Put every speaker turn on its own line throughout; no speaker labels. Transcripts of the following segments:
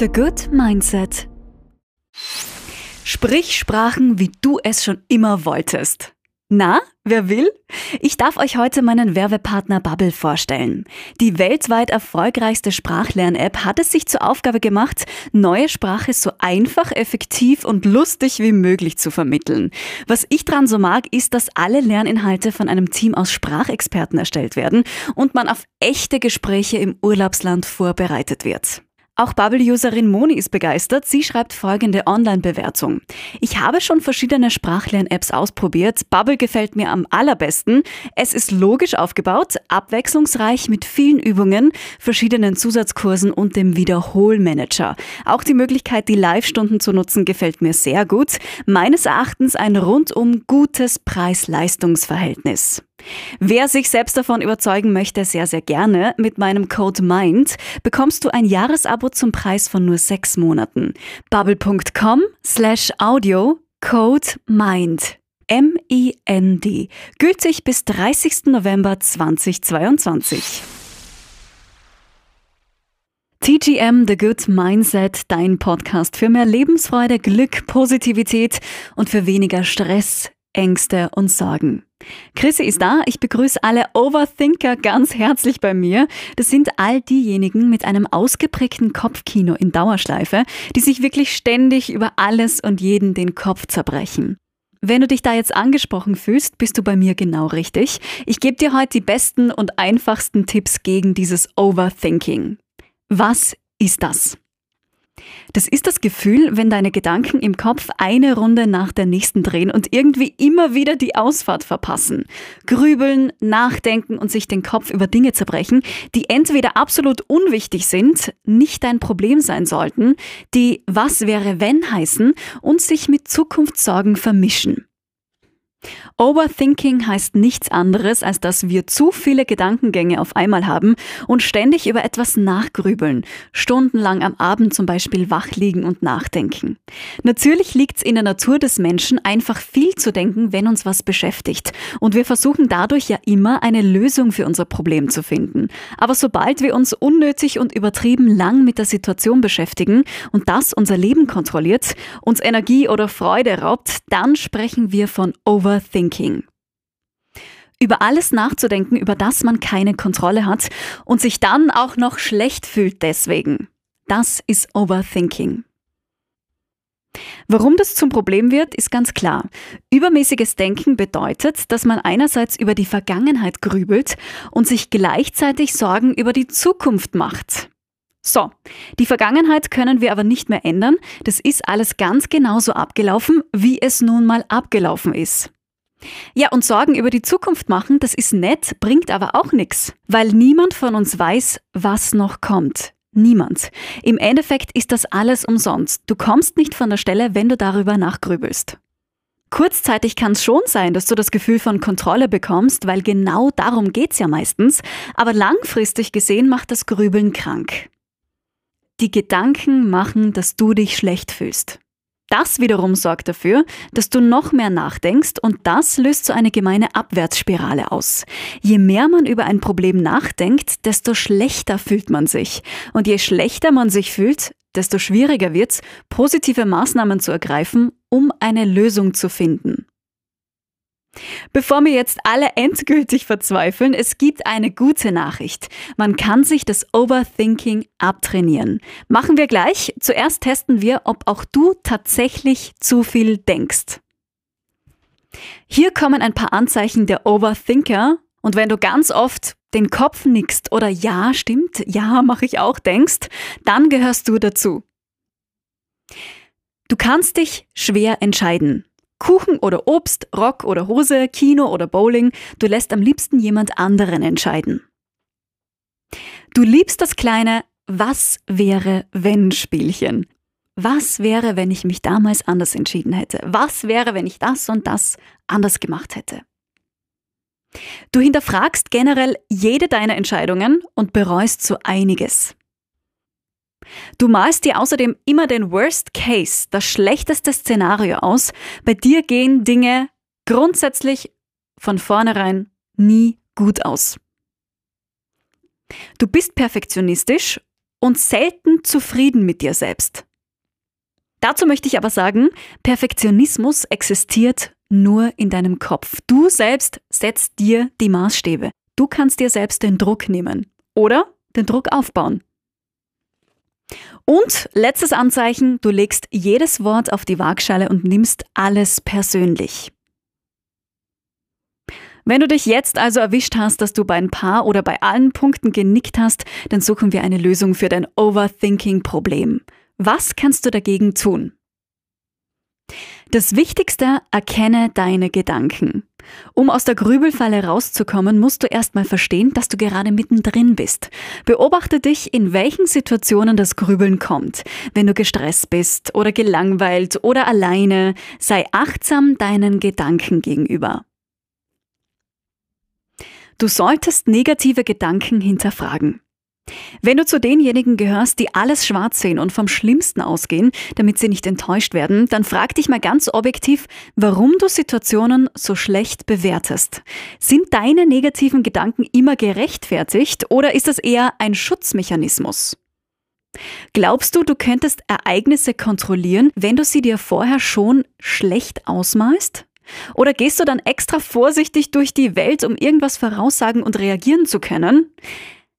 The Good Mindset. Sprich Sprachen, wie du es schon immer wolltest. Na, wer will? Ich darf euch heute meinen Werbepartner Bubble vorstellen. Die weltweit erfolgreichste Sprachlern-App hat es sich zur Aufgabe gemacht, neue Sprache so einfach, effektiv und lustig wie möglich zu vermitteln. Was ich dran so mag, ist, dass alle Lerninhalte von einem Team aus Sprachexperten erstellt werden und man auf echte Gespräche im Urlaubsland vorbereitet wird. Auch Bubble-Userin Moni ist begeistert. Sie schreibt folgende Online-Bewertung. Ich habe schon verschiedene Sprachlern-Apps ausprobiert. Bubble gefällt mir am allerbesten. Es ist logisch aufgebaut, abwechslungsreich mit vielen Übungen, verschiedenen Zusatzkursen und dem Wiederholmanager. Auch die Möglichkeit, die Live-Stunden zu nutzen, gefällt mir sehr gut. Meines Erachtens ein rundum gutes Preis-Leistungs-Verhältnis. Wer sich selbst davon überzeugen möchte, sehr, sehr gerne, mit meinem Code MIND bekommst du ein Jahresabo zum Preis von nur sechs Monaten. Bubble.com slash audio Code MIND. M-I-N-D. Gültig bis 30. November 2022. TGM The Good Mindset, dein Podcast für mehr Lebensfreude, Glück, Positivität und für weniger Stress, Ängste und Sorgen. Chrissy ist da. Ich begrüße alle Overthinker ganz herzlich bei mir. Das sind all diejenigen mit einem ausgeprägten Kopfkino in Dauerschleife, die sich wirklich ständig über alles und jeden den Kopf zerbrechen. Wenn du dich da jetzt angesprochen fühlst, bist du bei mir genau richtig. Ich gebe dir heute die besten und einfachsten Tipps gegen dieses Overthinking. Was ist das? Das ist das Gefühl, wenn deine Gedanken im Kopf eine Runde nach der nächsten drehen und irgendwie immer wieder die Ausfahrt verpassen. Grübeln, nachdenken und sich den Kopf über Dinge zerbrechen, die entweder absolut unwichtig sind, nicht dein Problem sein sollten, die was wäre wenn heißen und sich mit Zukunftssorgen vermischen. Overthinking heißt nichts anderes, als dass wir zu viele Gedankengänge auf einmal haben und ständig über etwas nachgrübeln, stundenlang am Abend zum Beispiel wach liegen und nachdenken. Natürlich liegt es in der Natur des Menschen, einfach viel zu denken, wenn uns was beschäftigt. Und wir versuchen dadurch ja immer eine Lösung für unser Problem zu finden. Aber sobald wir uns unnötig und übertrieben lang mit der Situation beschäftigen und das unser Leben kontrolliert, uns Energie oder Freude raubt, dann sprechen wir von Overthinking. Overthinking. Über alles nachzudenken, über das man keine Kontrolle hat und sich dann auch noch schlecht fühlt deswegen. Das ist Overthinking. Warum das zum Problem wird, ist ganz klar. Übermäßiges Denken bedeutet, dass man einerseits über die Vergangenheit grübelt und sich gleichzeitig Sorgen über die Zukunft macht. So, die Vergangenheit können wir aber nicht mehr ändern. Das ist alles ganz genauso abgelaufen, wie es nun mal abgelaufen ist. Ja, und Sorgen über die Zukunft machen, das ist nett, bringt aber auch nichts, weil niemand von uns weiß, was noch kommt. Niemand. Im Endeffekt ist das alles umsonst. Du kommst nicht von der Stelle, wenn du darüber nachgrübelst. Kurzzeitig kann es schon sein, dass du das Gefühl von Kontrolle bekommst, weil genau darum geht's ja meistens, aber langfristig gesehen macht das Grübeln krank. Die Gedanken machen, dass du dich schlecht fühlst. Das wiederum sorgt dafür, dass du noch mehr nachdenkst und das löst so eine gemeine Abwärtsspirale aus. Je mehr man über ein Problem nachdenkt, desto schlechter fühlt man sich. Und je schlechter man sich fühlt, desto schwieriger wird's, positive Maßnahmen zu ergreifen, um eine Lösung zu finden. Bevor wir jetzt alle endgültig verzweifeln, es gibt eine gute Nachricht. Man kann sich das Overthinking abtrainieren. Machen wir gleich. Zuerst testen wir, ob auch du tatsächlich zu viel denkst. Hier kommen ein paar Anzeichen der Overthinker. Und wenn du ganz oft den Kopf nickst oder ja, stimmt, ja, mache ich auch, denkst, dann gehörst du dazu. Du kannst dich schwer entscheiden. Kuchen oder Obst, Rock oder Hose, Kino oder Bowling, du lässt am liebsten jemand anderen entscheiden. Du liebst das kleine Was wäre wenn Spielchen. Was wäre, wenn ich mich damals anders entschieden hätte? Was wäre, wenn ich das und das anders gemacht hätte? Du hinterfragst generell jede deiner Entscheidungen und bereust so einiges. Du malst dir außerdem immer den Worst Case, das schlechteste Szenario aus. Bei dir gehen Dinge grundsätzlich von vornherein nie gut aus. Du bist perfektionistisch und selten zufrieden mit dir selbst. Dazu möchte ich aber sagen, Perfektionismus existiert nur in deinem Kopf. Du selbst setzt dir die Maßstäbe. Du kannst dir selbst den Druck nehmen oder den Druck aufbauen. Und letztes Anzeichen, du legst jedes Wort auf die Waagschale und nimmst alles persönlich. Wenn du dich jetzt also erwischt hast, dass du bei ein paar oder bei allen Punkten genickt hast, dann suchen wir eine Lösung für dein Overthinking-Problem. Was kannst du dagegen tun? Das Wichtigste, erkenne deine Gedanken. Um aus der Grübelfalle rauszukommen, musst du erstmal verstehen, dass du gerade mittendrin bist. Beobachte dich, in welchen Situationen das Grübeln kommt. Wenn du gestresst bist oder gelangweilt oder alleine, sei achtsam deinen Gedanken gegenüber. Du solltest negative Gedanken hinterfragen. Wenn du zu denjenigen gehörst, die alles schwarz sehen und vom Schlimmsten ausgehen, damit sie nicht enttäuscht werden, dann frag dich mal ganz objektiv, warum du Situationen so schlecht bewertest. Sind deine negativen Gedanken immer gerechtfertigt oder ist das eher ein Schutzmechanismus? Glaubst du, du könntest Ereignisse kontrollieren, wenn du sie dir vorher schon schlecht ausmalst? Oder gehst du dann extra vorsichtig durch die Welt, um irgendwas voraussagen und reagieren zu können?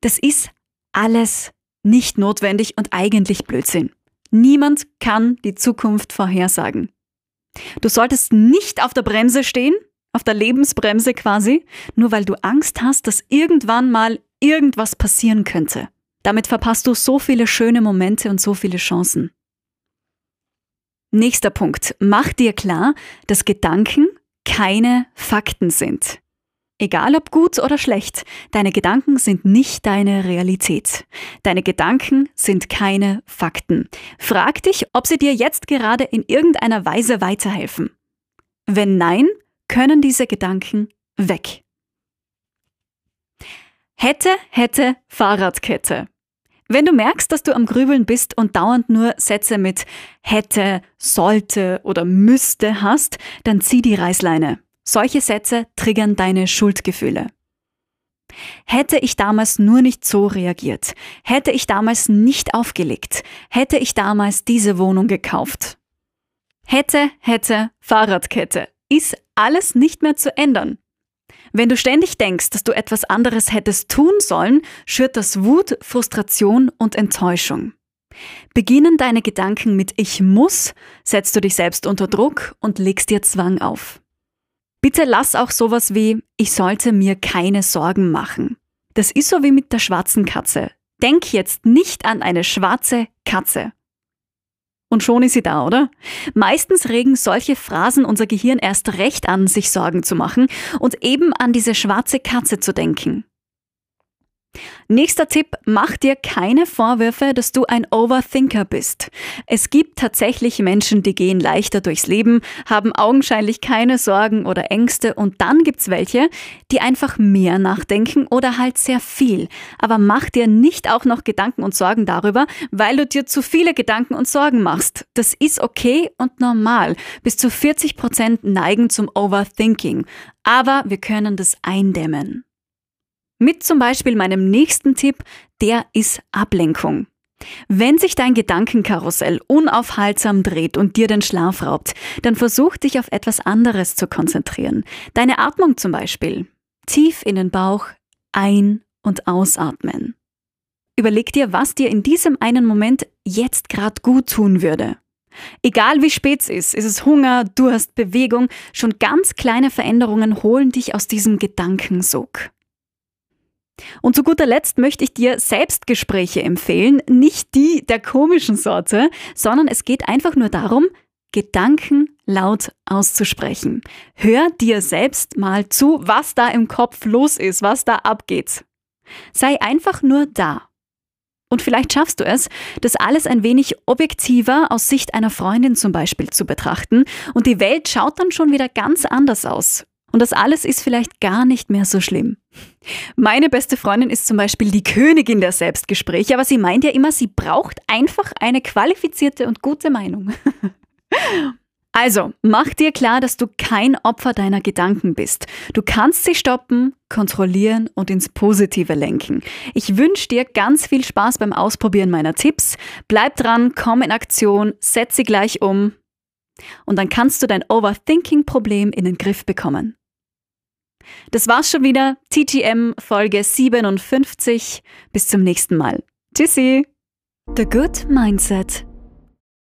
Das ist alles nicht notwendig und eigentlich Blödsinn. Niemand kann die Zukunft vorhersagen. Du solltest nicht auf der Bremse stehen, auf der Lebensbremse quasi, nur weil du Angst hast, dass irgendwann mal irgendwas passieren könnte. Damit verpasst du so viele schöne Momente und so viele Chancen. Nächster Punkt. Mach dir klar, dass Gedanken keine Fakten sind. Egal ob gut oder schlecht, deine Gedanken sind nicht deine Realität. Deine Gedanken sind keine Fakten. Frag dich, ob sie dir jetzt gerade in irgendeiner Weise weiterhelfen. Wenn nein, können diese Gedanken weg. Hätte, hätte, Fahrradkette. Wenn du merkst, dass du am Grübeln bist und dauernd nur Sätze mit hätte, sollte oder müsste hast, dann zieh die Reißleine. Solche Sätze triggern deine Schuldgefühle. Hätte ich damals nur nicht so reagiert, hätte ich damals nicht aufgelegt, hätte ich damals diese Wohnung gekauft. Hätte, hätte, Fahrradkette. Ist alles nicht mehr zu ändern. Wenn du ständig denkst, dass du etwas anderes hättest tun sollen, schürt das Wut, Frustration und Enttäuschung. Beginnen deine Gedanken mit Ich muss, setzt du dich selbst unter Druck und legst dir Zwang auf. Bitte lass auch sowas wie, ich sollte mir keine Sorgen machen. Das ist so wie mit der schwarzen Katze. Denk jetzt nicht an eine schwarze Katze. Und schon ist sie da, oder? Meistens regen solche Phrasen unser Gehirn erst recht an, sich Sorgen zu machen und eben an diese schwarze Katze zu denken. Nächster Tipp, mach dir keine Vorwürfe, dass du ein Overthinker bist. Es gibt tatsächlich Menschen, die gehen leichter durchs Leben, haben augenscheinlich keine Sorgen oder Ängste und dann gibt's welche, die einfach mehr nachdenken oder halt sehr viel. Aber mach dir nicht auch noch Gedanken und Sorgen darüber, weil du dir zu viele Gedanken und Sorgen machst. Das ist okay und normal. Bis zu 40 Prozent neigen zum Overthinking. Aber wir können das eindämmen. Mit zum Beispiel meinem nächsten Tipp, der ist Ablenkung. Wenn sich dein Gedankenkarussell unaufhaltsam dreht und dir den Schlaf raubt, dann versuch dich auf etwas anderes zu konzentrieren. Deine Atmung zum Beispiel. Tief in den Bauch ein- und ausatmen. Überleg dir, was dir in diesem einen Moment jetzt gerade gut tun würde. Egal wie spät es ist, ist es Hunger, Durst, Bewegung, schon ganz kleine Veränderungen holen dich aus diesem Gedankensog. Und zu guter Letzt möchte ich dir Selbstgespräche empfehlen, nicht die der komischen Sorte, sondern es geht einfach nur darum, Gedanken laut auszusprechen. Hör dir selbst mal zu, was da im Kopf los ist, was da abgeht. Sei einfach nur da. Und vielleicht schaffst du es, das alles ein wenig objektiver aus Sicht einer Freundin zum Beispiel zu betrachten und die Welt schaut dann schon wieder ganz anders aus. Und das alles ist vielleicht gar nicht mehr so schlimm. Meine beste Freundin ist zum Beispiel die Königin der Selbstgespräche, aber sie meint ja immer, sie braucht einfach eine qualifizierte und gute Meinung. Also, mach dir klar, dass du kein Opfer deiner Gedanken bist. Du kannst sie stoppen, kontrollieren und ins Positive lenken. Ich wünsche dir ganz viel Spaß beim Ausprobieren meiner Tipps. Bleib dran, komm in Aktion, setz sie gleich um und dann kannst du dein Overthinking-Problem in den Griff bekommen. Das war's schon wieder. TTM Folge 57. Bis zum nächsten Mal. Tschüssi. The Good Mindset